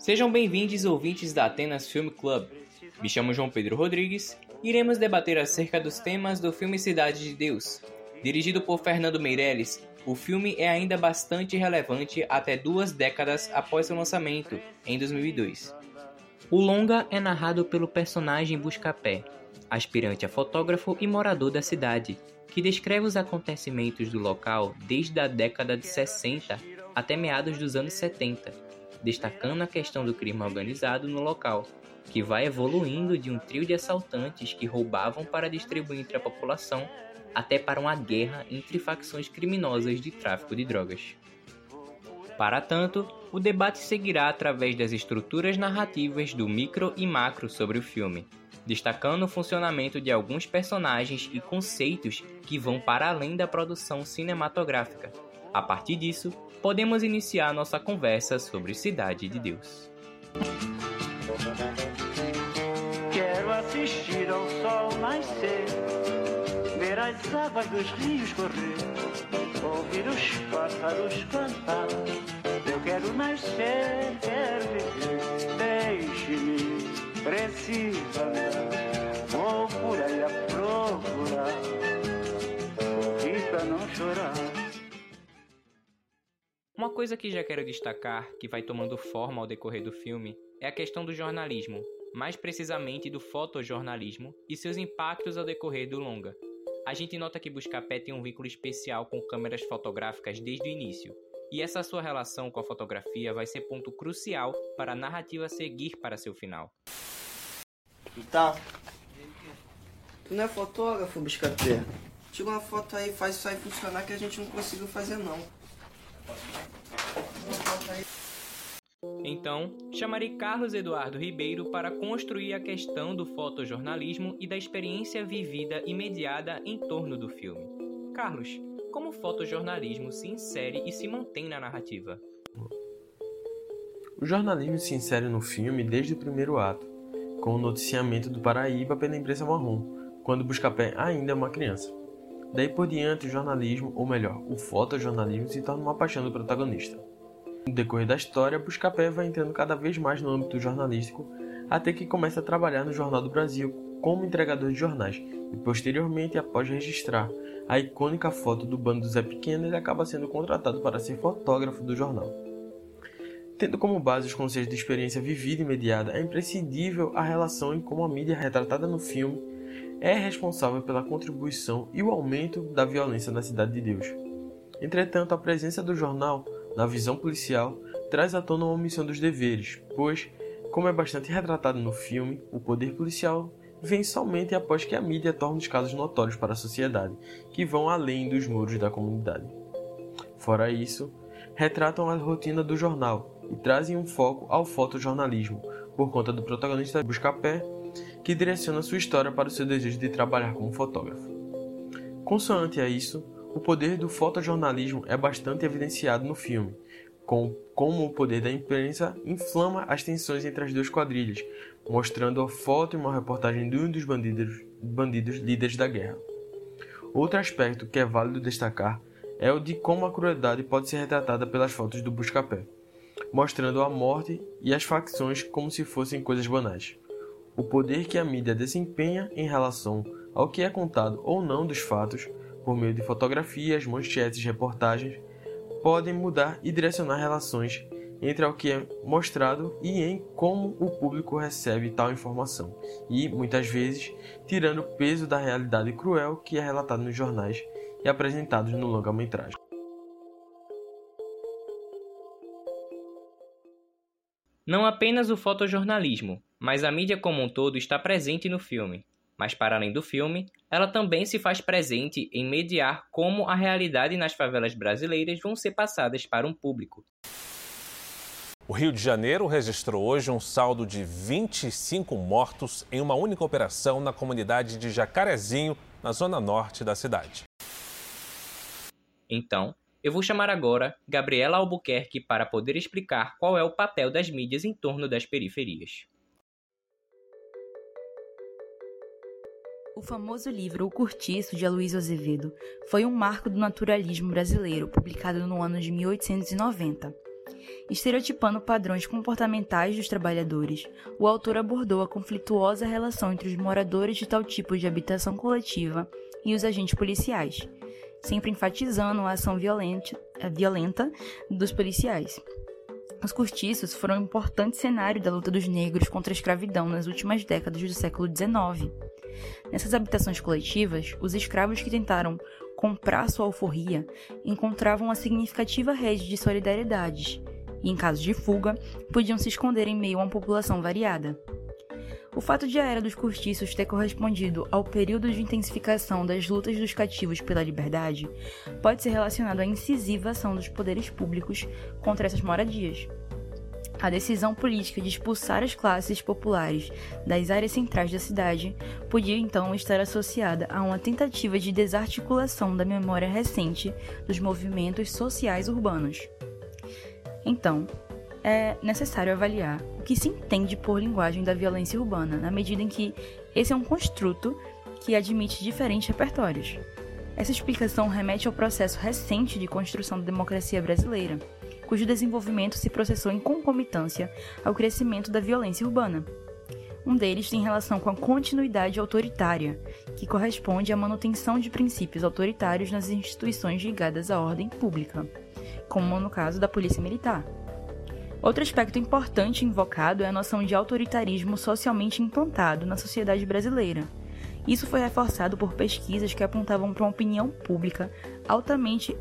Sejam bem-vindos ouvintes da Atenas Film Club. Me chamo João Pedro Rodrigues e iremos debater acerca dos temas do filme Cidade de Deus. Dirigido por Fernando Meirelles, o filme é ainda bastante relevante até duas décadas após seu lançamento, em 2002. O longa é narrado pelo personagem Buscapé, aspirante a fotógrafo e morador da cidade, que descreve os acontecimentos do local desde a década de 60 até meados dos anos 70 destacando a questão do crime organizado no local, que vai evoluindo de um trio de assaltantes que roubavam para distribuir entre a população até para uma guerra entre facções criminosas de tráfico de drogas. Para tanto, o debate seguirá através das estruturas narrativas do micro e macro sobre o filme, destacando o funcionamento de alguns personagens e conceitos que vão para além da produção cinematográfica. A partir disso, podemos iniciar nossa conversa sobre Cidade de Deus. Quero assistir ao sol nascer, ver as águas dos rios correr, ouvir os pássaros cantar. Eu quero nascer, quero viver, deixe-me, preciso. Uma coisa que já quero destacar, que vai tomando forma ao decorrer do filme, é a questão do jornalismo, mais precisamente do fotojornalismo e seus impactos ao decorrer do longa. A gente nota que Buscapé tem um vínculo especial com câmeras fotográficas desde o início, e essa sua relação com a fotografia vai ser ponto crucial para a narrativa seguir para seu final. Então, tu não é fotógrafo, Buscapé? Tira uma foto aí, faz isso aí funcionar que a gente não conseguiu fazer não. Então, chamarei Carlos Eduardo Ribeiro para construir a questão do fotojornalismo e da experiência vivida e mediada em torno do filme. Carlos, como o fotojornalismo se insere e se mantém na narrativa? O jornalismo se insere no filme desde o primeiro ato, com o noticiamento do Paraíba pela imprensa marrom, quando Buscapé ainda é uma criança. Daí por diante, o jornalismo, ou melhor, o fotojornalismo, se torna uma paixão do protagonista. No decorrer da história, Buscapé vai entrando cada vez mais no âmbito jornalístico, até que começa a trabalhar no Jornal do Brasil como entregador de jornais, e posteriormente, após registrar a icônica foto do bando do Zé Pequeno, ele acaba sendo contratado para ser fotógrafo do jornal. Tendo como base os conceitos de experiência vivida e mediada, é imprescindível a relação em como a mídia retratada no filme é responsável pela contribuição e o aumento da violência na Cidade de Deus. Entretanto, a presença do jornal na visão policial traz à tona uma omissão dos deveres, pois, como é bastante retratado no filme, o poder policial vem somente após que a mídia torne os casos notórios para a sociedade, que vão além dos muros da comunidade. Fora isso, retratam a rotina do jornal e trazem um foco ao fotojornalismo, por conta do protagonista Buscapé que direciona sua história para o seu desejo de trabalhar como fotógrafo. Consoante a isso, o poder do fotojornalismo é bastante evidenciado no filme, com como o poder da imprensa inflama as tensões entre as duas quadrilhas, mostrando a foto e uma reportagem de um dos bandidos, bandidos líderes da guerra. Outro aspecto que é válido destacar é o de como a crueldade pode ser retratada pelas fotos do Buscapé, mostrando a morte e as facções como se fossem coisas banais. O poder que a mídia desempenha em relação ao que é contado ou não dos fatos, por meio de fotografias, manchetes, reportagens, podem mudar e direcionar relações entre o que é mostrado e em como o público recebe tal informação, e muitas vezes tirando o peso da realidade cruel que é relatado nos jornais e apresentados no longa-metragem. Não apenas o fotojornalismo, mas a mídia como um todo está presente no filme. Mas para além do filme, ela também se faz presente em mediar como a realidade nas favelas brasileiras vão ser passadas para um público. O Rio de Janeiro registrou hoje um saldo de 25 mortos em uma única operação na comunidade de Jacarezinho, na zona norte da cidade. Então, eu vou chamar agora Gabriela Albuquerque para poder explicar qual é o papel das mídias em torno das periferias. O famoso livro O Curtiço, de Aloysio Azevedo, foi um marco do naturalismo brasileiro, publicado no ano de 1890. Estereotipando padrões comportamentais dos trabalhadores, o autor abordou a conflituosa relação entre os moradores de tal tipo de habitação coletiva e os agentes policiais, sempre enfatizando a ação violenta, violenta dos policiais. Os cortiços foram um importante cenário da luta dos negros contra a escravidão nas últimas décadas do século XIX. Nessas habitações coletivas, os escravos que tentaram comprar sua alforria encontravam uma significativa rede de solidariedades e, em caso de fuga, podiam se esconder em meio a uma população variada. O fato de a Era dos Cortiços ter correspondido ao período de intensificação das lutas dos cativos pela liberdade pode ser relacionado à incisiva ação dos poderes públicos contra essas moradias. A decisão política de expulsar as classes populares das áreas centrais da cidade podia então estar associada a uma tentativa de desarticulação da memória recente dos movimentos sociais urbanos. Então, é necessário avaliar o que se entende por linguagem da violência urbana, na medida em que esse é um construto que admite diferentes repertórios. Essa explicação remete ao processo recente de construção da democracia brasileira, cujo desenvolvimento se processou em concomitância ao crescimento da violência urbana. Um deles tem relação com a continuidade autoritária, que corresponde à manutenção de princípios autoritários nas instituições ligadas à ordem pública, como no caso da Polícia Militar. Outro aspecto importante invocado é a noção de autoritarismo socialmente implantado na sociedade brasileira. Isso foi reforçado por pesquisas que apontavam para uma opinião pública altamente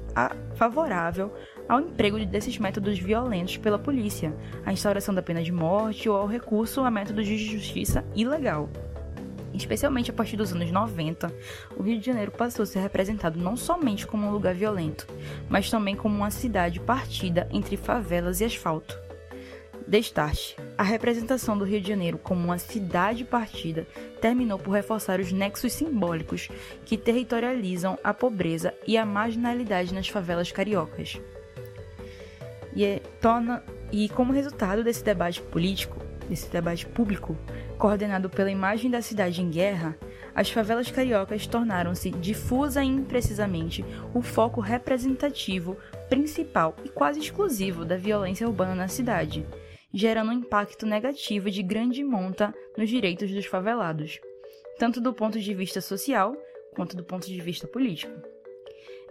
favorável ao emprego desses métodos violentos pela polícia, à instauração da pena de morte ou ao recurso a métodos de justiça ilegal. Especialmente a partir dos anos 90, o Rio de Janeiro passou a ser representado não somente como um lugar violento, mas também como uma cidade partida entre favelas e asfalto. Destarte. A representação do Rio de Janeiro como uma cidade partida terminou por reforçar os nexos simbólicos que territorializam a pobreza e a marginalidade nas favelas cariocas. E, é, torna, e como resultado desse debate político, desse debate público, coordenado pela imagem da cidade em guerra, as favelas cariocas tornaram-se difusa e imprecisamente o foco representativo, principal e quase exclusivo da violência urbana na cidade gerando um impacto negativo de grande monta nos direitos dos favelados, tanto do ponto de vista social quanto do ponto de vista político.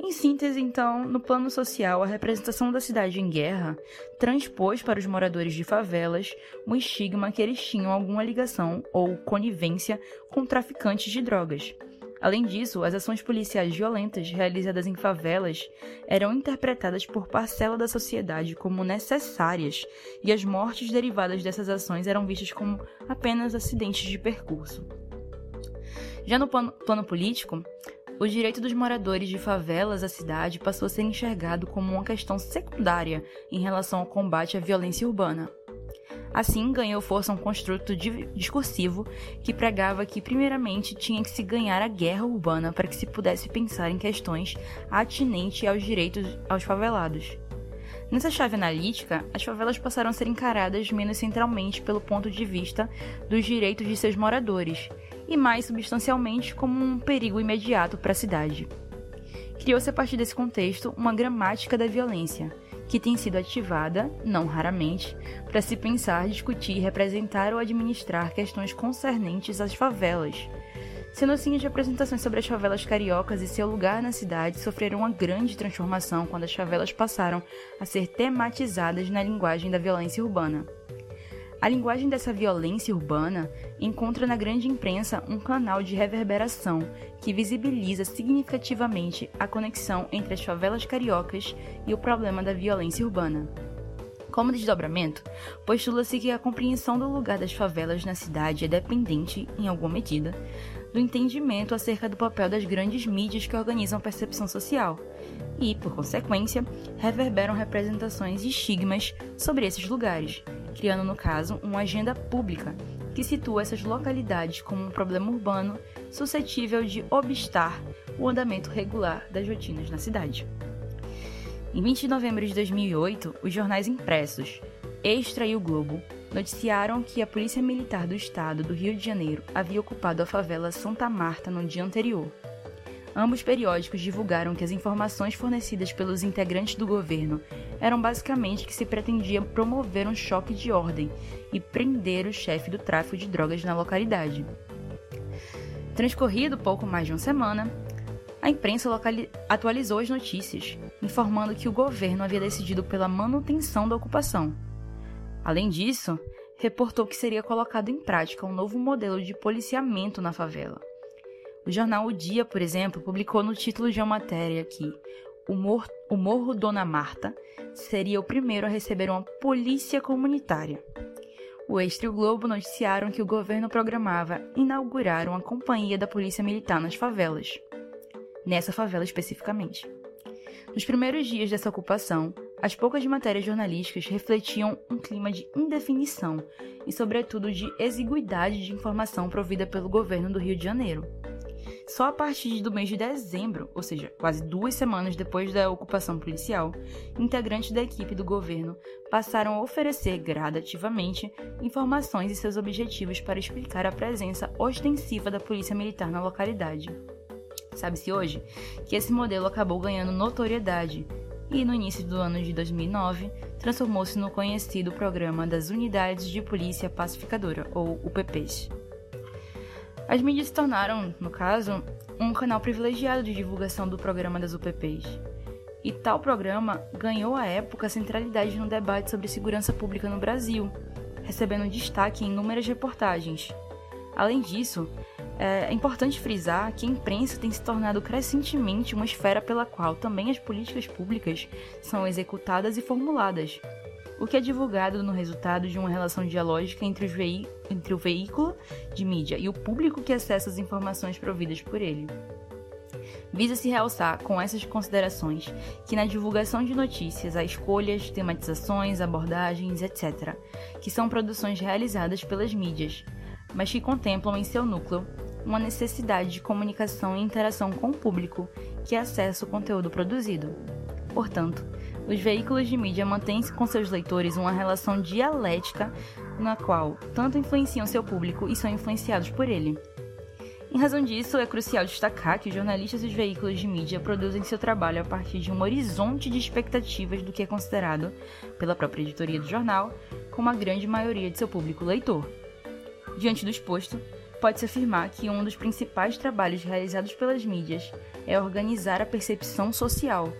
Em síntese, então, no plano social, a representação da cidade em guerra transpôs para os moradores de favelas o estigma que eles tinham alguma ligação ou conivência com traficantes de drogas, Além disso, as ações policiais violentas realizadas em favelas eram interpretadas por parcela da sociedade como necessárias e as mortes derivadas dessas ações eram vistas como apenas acidentes de percurso. Já no plano, político, o direito dos moradores de favelas à cidade passou a ser enxergado como uma questão secundária em relação ao combate à violência urbana. Assim, ganhou força um construto discursivo que pregava que, primeiramente, tinha que se ganhar a guerra urbana para que se pudesse pensar em questões atinentes aos direitos aos favelados. Nessa chave analítica, as favelas passaram a ser encaradas menos centralmente pelo ponto de vista dos direitos de seus moradores, e mais substancialmente como um perigo imediato para a cidade. Criou-se a partir desse contexto uma gramática da violência, que tem sido ativada, não raramente, para se pensar, discutir, representar ou administrar questões concernentes às favelas. Sendo assim, as apresentações sobre as favelas cariocas e seu lugar na cidade sofreram uma grande transformação quando as favelas passaram a ser tematizadas na linguagem da violência urbana. A linguagem dessa violência urbana encontra na grande imprensa um canal de reverberação que visibiliza significativamente a conexão entre as favelas cariocas e o problema da violência urbana. Como desdobramento, postula-se que a compreensão do lugar das favelas na cidade é dependente, em alguma medida, do entendimento acerca do papel das grandes mídias que organizam a percepção social e, por consequência, reverberam representações e estigmas sobre esses lugares, criando, no caso, uma agenda pública que situa essas localidades como um problema urbano suscetível de obstar o andamento regular das rotinas na cidade. Em 20 de novembro de 2008, os jornais impressos Extra e o Globo noticiaram que a Polícia Militar do Estado do Rio de Janeiro havia ocupado a favela Santa Marta no dia anterior. Ambos periódicos divulgaram que as informações fornecidas pelos integrantes do governo eram basicamente que se pretendia promover um choque de ordem e prender o chefe do tráfico de drogas na localidade. Transcorrido pouco mais de uma semana, a imprensa atualizou as notícias, informando que o governo havia decidido pela manutenção da ocupação. Além disso, reportou que seria colocado em prática um novo modelo de policiamento na favela. O jornal O Dia, por exemplo, publicou no título de uma matéria que o, Mor o Morro Dona Marta seria o primeiro a receber uma polícia comunitária. O Extra e o Globo noticiaram que o governo programava inaugurar uma companhia da Polícia Militar nas favelas. Nessa favela especificamente. Nos primeiros dias dessa ocupação, as poucas matérias jornalísticas refletiam um clima de indefinição e, sobretudo, de exiguidade de informação provida pelo governo do Rio de Janeiro. Só a partir do mês de dezembro, ou seja, quase duas semanas depois da ocupação policial, integrantes da equipe do governo passaram a oferecer gradativamente informações e seus objetivos para explicar a presença ostensiva da polícia militar na localidade. Sabe-se hoje que esse modelo acabou ganhando notoriedade e, no início do ano de 2009, transformou-se no conhecido Programa das Unidades de Polícia Pacificadora, ou UPPs. As mídias se tornaram, no caso, um canal privilegiado de divulgação do programa das UPPs. E tal programa ganhou à época centralidade no debate sobre segurança pública no Brasil, recebendo destaque em inúmeras reportagens. Além disso, é importante frisar que a imprensa tem se tornado crescentemente uma esfera pela qual também as políticas públicas são executadas e formuladas, o que é divulgado no resultado de uma relação dialógica entre, entre o veículo de mídia e o público que acessa as informações providas por ele. Visa-se realçar com essas considerações que na divulgação de notícias há escolhas, tematizações, abordagens, etc., que são produções realizadas pelas mídias, mas que contemplam em seu núcleo uma necessidade de comunicação e interação com o público que acessa o conteúdo produzido. Portanto, os veículos de mídia mantêm com seus leitores uma relação dialética na qual tanto influenciam seu público e são influenciados por ele. Em razão disso, é crucial destacar que os jornalistas e os veículos de mídia produzem seu trabalho a partir de um horizonte de expectativas do que é considerado, pela própria editoria do jornal, como a grande maioria de seu público leitor. Diante do exposto, pode-se afirmar que um dos principais trabalhos realizados pelas mídias é organizar a percepção social,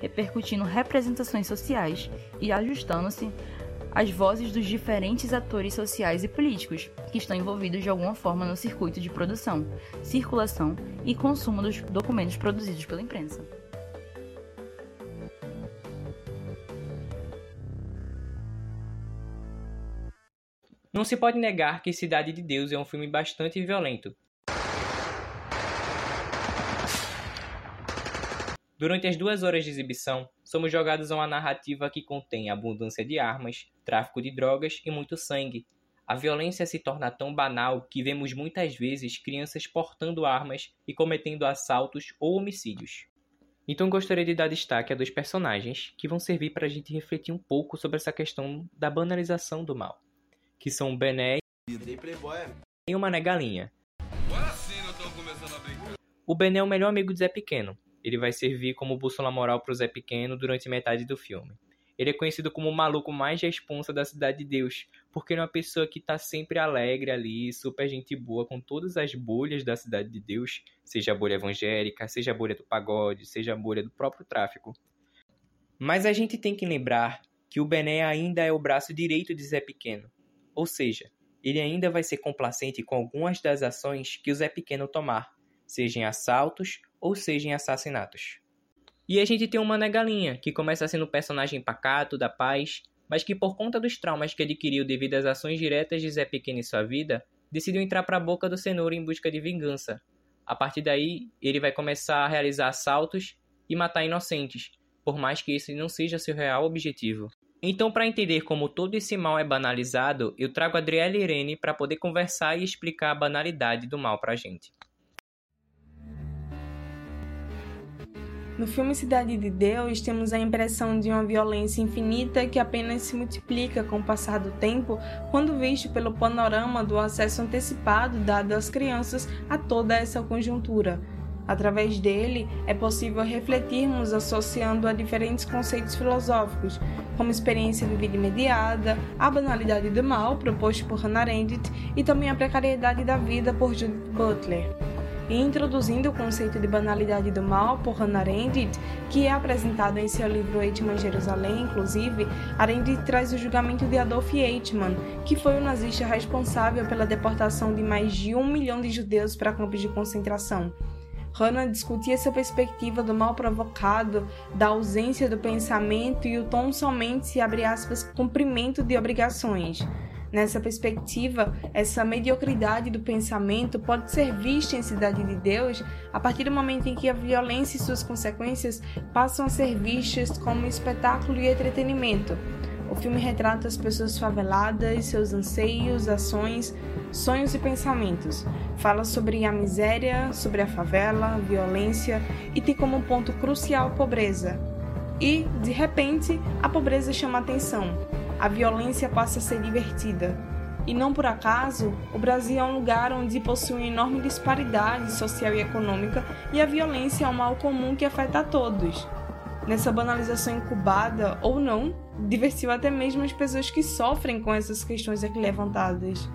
repercutindo representações sociais e ajustando-se às vozes dos diferentes atores sociais e políticos que estão envolvidos de alguma forma no circuito de produção, circulação e consumo dos documentos produzidos pela imprensa. Não se pode negar que Cidade de Deus é um filme bastante violento, Durante as duas horas de exibição, somos jogados a uma narrativa que contém abundância de armas, tráfico de drogas e muito sangue. A violência se torna tão banal que vemos muitas vezes crianças portando armas e cometendo assaltos ou homicídios. Então gostaria de dar destaque a dois personagens que vão servir para a gente refletir um pouco sobre essa questão da banalização do mal, que são o Bené e o Mané Galinha. O Bené é o melhor amigo de Zé Pequeno, ele vai servir como bússola moral para o Zé Pequeno durante metade do filme. Ele é conhecido como o maluco mais responsa da Cidade de Deus, porque ele é uma pessoa que está sempre alegre ali, super gente boa, com todas as bolhas da Cidade de Deus, seja a bolha evangélica, seja a bolha do pagode, seja a bolha do próprio tráfico. Mas a gente tem que lembrar que o Bené ainda é o braço direito de Zé Pequeno, ou seja, ele ainda vai ser complacente com algumas das ações que o Zé Pequeno tomar, seja em assaltos ou seja em assassinatos. E a gente tem o Mané Galinha, que começa sendo um personagem pacato, da paz, mas que por conta dos traumas que adquiriu devido às ações diretas de Zé Pequeno em sua vida, decidiu entrar para a boca do cenoura em busca de vingança. A partir daí, ele vai começar a realizar assaltos e matar inocentes, por mais que esse não seja seu real objetivo. Então, para entender como todo esse mal é banalizado, eu trago a Adriele Irene para poder conversar e explicar a banalidade do mal para a gente. No filme Cidade de Deus, temos a impressão de uma violência infinita que apenas se multiplica com o passar do tempo quando visto pelo panorama do acesso antecipado dado às crianças a toda essa conjuntura. Através dele, é possível refletirmos associando a diferentes conceitos filosóficos, como experiência vivida imediata, a banalidade do mal, proposto por Hannah Arendt, e também a precariedade da vida por Judith Butler e introduzindo o conceito de banalidade do mal por Hannah Arendt, que é apresentado em seu livro Eichmann Jerusalém, inclusive, Arendt traz o julgamento de Adolf Eichmann, que foi o nazista responsável pela deportação de mais de um milhão de judeus para campos de concentração. Hannah discutia essa perspectiva do mal provocado, da ausência do pensamento e o tom somente, abre aspas, cumprimento de obrigações. Nessa perspectiva, essa mediocridade do pensamento pode ser vista em Cidade de Deus a partir do momento em que a violência e suas consequências passam a ser vistas como espetáculo e entretenimento. O filme retrata as pessoas faveladas, seus anseios, ações, sonhos e pensamentos. Fala sobre a miséria, sobre a favela, violência e tem como ponto crucial a pobreza. E, de repente, a pobreza chama atenção a violência passa a ser divertida. E não por acaso, o Brasil é um lugar onde possui uma enorme disparidade social e econômica e a violência é um mal comum que afeta a todos. Nessa banalização incubada, ou não, diversiu até mesmo as pessoas que sofrem com essas questões aqui levantadas.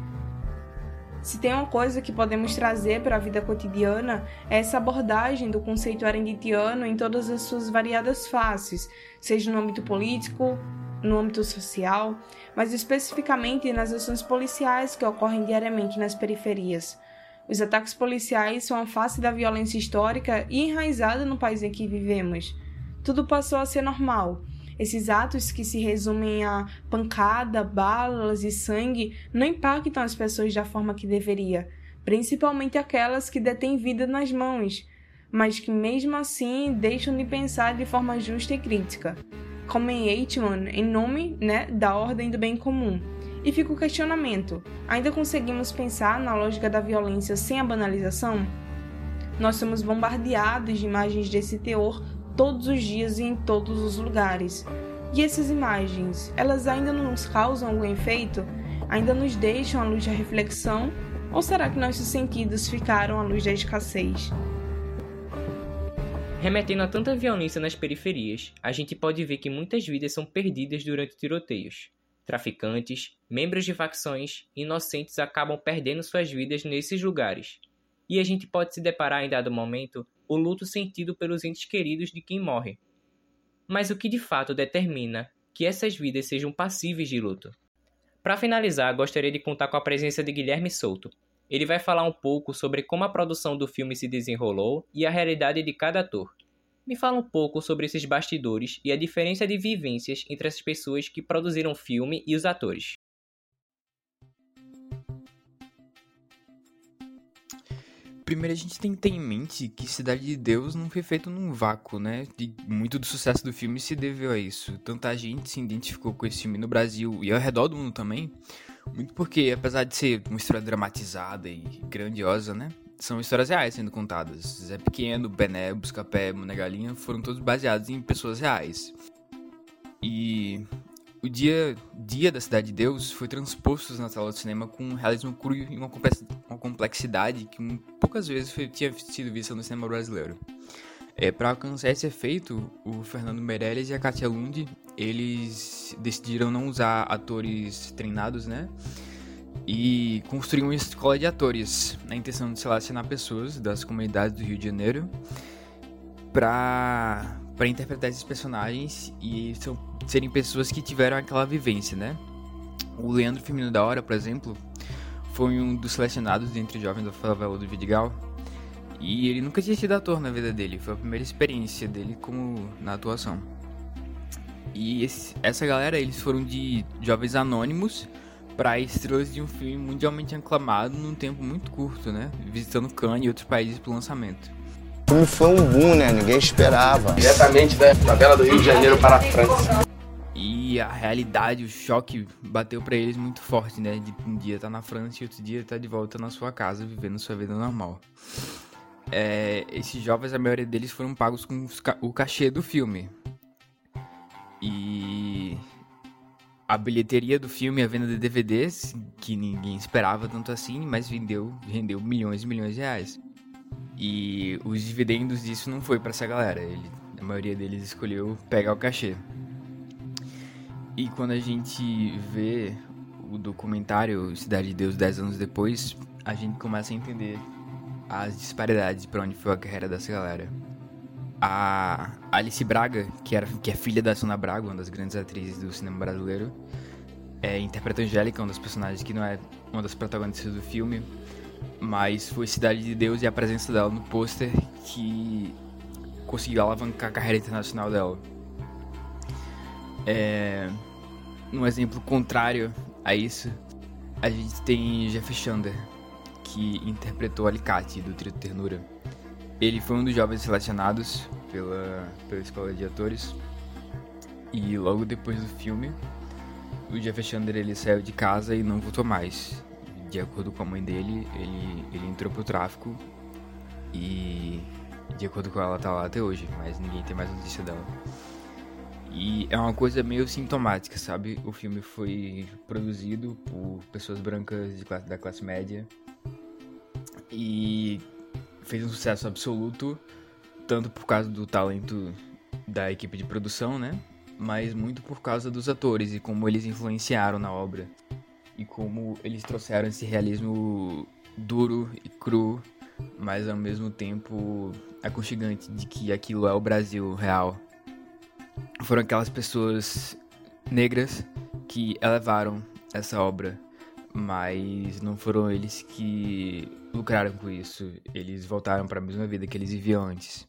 Se tem uma coisa que podemos trazer para a vida cotidiana é essa abordagem do conceito arenditiano em todas as suas variadas faces, seja no âmbito político, no âmbito social, mas especificamente nas ações policiais que ocorrem diariamente nas periferias. Os ataques policiais são a face da violência histórica e enraizada no país em que vivemos. Tudo passou a ser normal. Esses atos que se resumem a pancada, balas e sangue não impactam as pessoas da forma que deveria, principalmente aquelas que detêm vida nas mãos, mas que mesmo assim deixam de pensar de forma justa e crítica como em Eichmann, em nome né, da ordem do bem comum. E fica o questionamento: ainda conseguimos pensar na lógica da violência sem a banalização? Nós somos bombardeados de imagens desse teor todos os dias e em todos os lugares. E essas imagens, elas ainda nos causam algum efeito? Ainda nos deixam à luz da reflexão? Ou será que nossos sentidos ficaram à luz da escassez? Remetendo a tanta violência nas periferias, a gente pode ver que muitas vidas são perdidas durante tiroteios. Traficantes, membros de facções, inocentes acabam perdendo suas vidas nesses lugares. E a gente pode se deparar em dado momento o luto sentido pelos entes queridos de quem morre. Mas o que de fato determina que essas vidas sejam passíveis de luto? Para finalizar, gostaria de contar com a presença de Guilherme Souto, ele vai falar um pouco sobre como a produção do filme se desenrolou e a realidade de cada ator. Me fala um pouco sobre esses bastidores e a diferença de vivências entre as pessoas que produziram o filme e os atores. Primeiro a gente tem que ter em mente que Cidade de Deus não foi feito num vácuo, né? E muito do sucesso do filme se deveu a isso. Tanta gente se identificou com esse filme no Brasil e ao redor do mundo também, muito porque, apesar de ser uma história dramatizada e grandiosa, né? São histórias reais sendo contadas. Zé Pequeno, Bené, Buscapé, Mona Galinha foram todos baseados em pessoas reais. E o dia, dia da Cidade de Deus foi transposto na sala de cinema com um realismo cru e uma complexidade que poucas vezes foi, tinha sido vista no cinema brasileiro. É, para alcançar esse efeito, o Fernando Meirelles e a Katia Lund, eles decidiram não usar atores treinados, né? E construir uma escola de atores, na intenção de selecionar pessoas das comunidades do Rio de Janeiro para para interpretar esses personagens e são, serem pessoas que tiveram aquela vivência, né? O Leandro Firmino da Hora, por exemplo, foi um dos selecionados dentre jovens da favela do Vidigal e ele nunca tinha sido ator na vida dele, foi a primeira experiência dele como na atuação. E esse, essa galera, eles foram de jovens anônimos para estrelas de um filme mundialmente aclamado num tempo muito curto, né? Visitando Cannes e outros países pro lançamento. O filme foi um boom, né? Ninguém esperava. Diretamente da tabela do Rio de Janeiro para a França. E a realidade, o choque bateu para eles muito forte, né? De um dia tá na França e outro dia tá de volta na sua casa, vivendo sua vida normal é, esses jovens, a maioria deles foram pagos com o cachê do filme. E a bilheteria do filme, a venda de DVDs, que ninguém esperava tanto assim, mas vendeu, rendeu milhões e milhões de reais. E os dividendos disso não foi para essa galera. Ele, a maioria deles escolheu pegar o cachê. E quando a gente vê o documentário Cidade de Deus 10 anos depois, a gente começa a entender as disparidades para onde foi a carreira dessa galera. A Alice Braga, que, era, que é filha da Sona Braga, uma das grandes atrizes do cinema brasileiro, é, interpreta Angélica, uma das personagens que não é uma das protagonistas do filme, mas foi Cidade de Deus e a presença dela no pôster que conseguiu alavancar a carreira internacional dela. É, um exemplo contrário a isso, a gente tem Jeff Chander, que interpretou Alicate do Trio Ternura. Ele foi um dos jovens selecionados pela, pela escola de atores e logo depois do filme, o Jeff Chandler ele saiu de casa e não voltou mais. De acordo com a mãe dele, ele, ele entrou pro tráfico e de acordo com ela tá lá até hoje, mas ninguém tem mais notícia dela. E é uma coisa meio sintomática, sabe? O filme foi produzido por pessoas brancas da classe média e fez um sucesso absoluto, tanto por causa do talento da equipe de produção, né? Mas muito por causa dos atores e como eles influenciaram na obra. E como eles trouxeram esse realismo duro e cru, mas ao mesmo tempo aconchegante de que aquilo é o Brasil real. Foram aquelas pessoas negras que elevaram essa obra mas não foram eles que lucraram com isso. Eles voltaram para a mesma vida que eles viviam antes.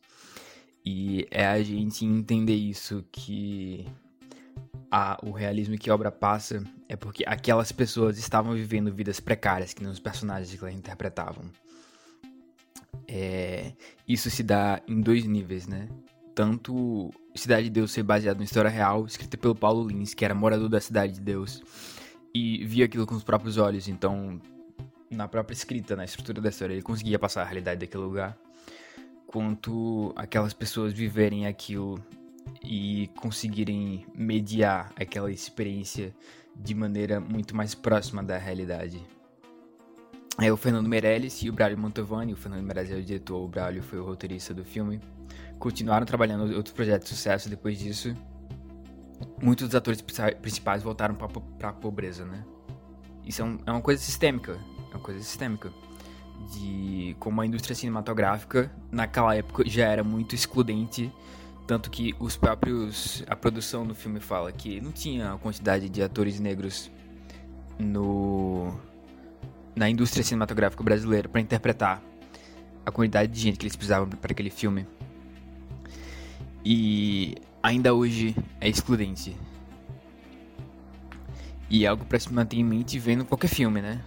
E é a gente entender isso que a, o realismo que a obra passa é porque aquelas pessoas estavam vivendo vidas precárias que nos personagens que elas interpretavam. É, isso se dá em dois níveis, né? Tanto Cidade de Deus ser baseado em história real, escrita pelo Paulo Lins, que era morador da Cidade de Deus, e via aquilo com os próprios olhos. Então, na própria escrita, na estrutura da história, ele conseguia passar a realidade daquele lugar. Quanto aquelas pessoas viverem aquilo e conseguirem mediar aquela experiência de maneira muito mais próxima da realidade. É o Fernando Meirelles e o Braulio Mantovani, o Fernando Meirelles é o diretor, o Braulio foi o roteirista do filme. Continuaram trabalhando outros projetos de sucesso depois disso, muitos dos atores principais voltaram para a pobreza, né? Isso é, um, é, uma coisa sistêmica, é uma coisa sistêmica de como a indústria cinematográfica naquela época já era muito excludente, tanto que os próprios a produção do filme fala que não tinha a quantidade de atores negros no na indústria cinematográfica brasileira para interpretar a quantidade de gente que eles precisavam para aquele filme. E ainda hoje é excludente. E é algo para se manter em mente vendo qualquer filme, né?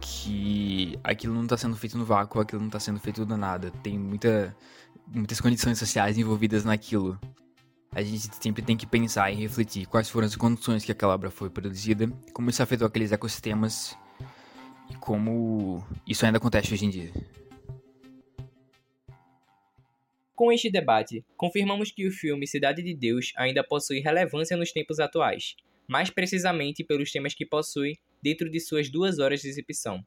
Que aquilo não está sendo feito no vácuo, aquilo não está sendo feito do nada. Tem muita, muitas condições sociais envolvidas naquilo. A gente sempre tem que pensar e refletir quais foram as condições que aquela obra foi produzida, como isso afetou aqueles ecossistemas e como isso ainda acontece hoje em dia. Com este debate, confirmamos que o filme Cidade de Deus ainda possui relevância nos tempos atuais, mais precisamente pelos temas que possui dentro de suas duas horas de exibição,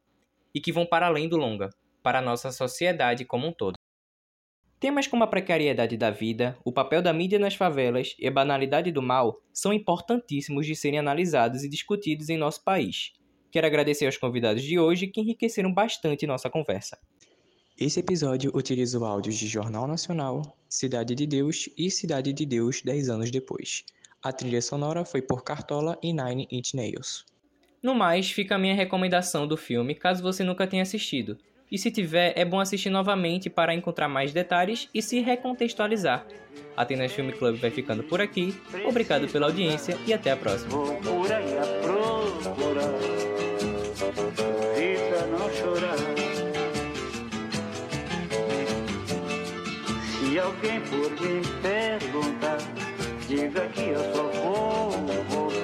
e que vão para além do longa, para a nossa sociedade como um todo. Temas como a precariedade da vida, o papel da mídia nas favelas e a banalidade do mal são importantíssimos de serem analisados e discutidos em nosso país. Quero agradecer aos convidados de hoje que enriqueceram bastante nossa conversa. Esse episódio utiliza áudios de Jornal Nacional, Cidade de Deus e Cidade de Deus 10 anos depois. A trilha sonora foi por Cartola e Nine Inch Nails. No mais, fica a minha recomendação do filme caso você nunca tenha assistido. E se tiver, é bom assistir novamente para encontrar mais detalhes e se recontextualizar. Atenas Film Club vai ficando por aqui. Obrigado pela audiência e até a próxima. Se alguém por mim perguntar, diga que eu sou povo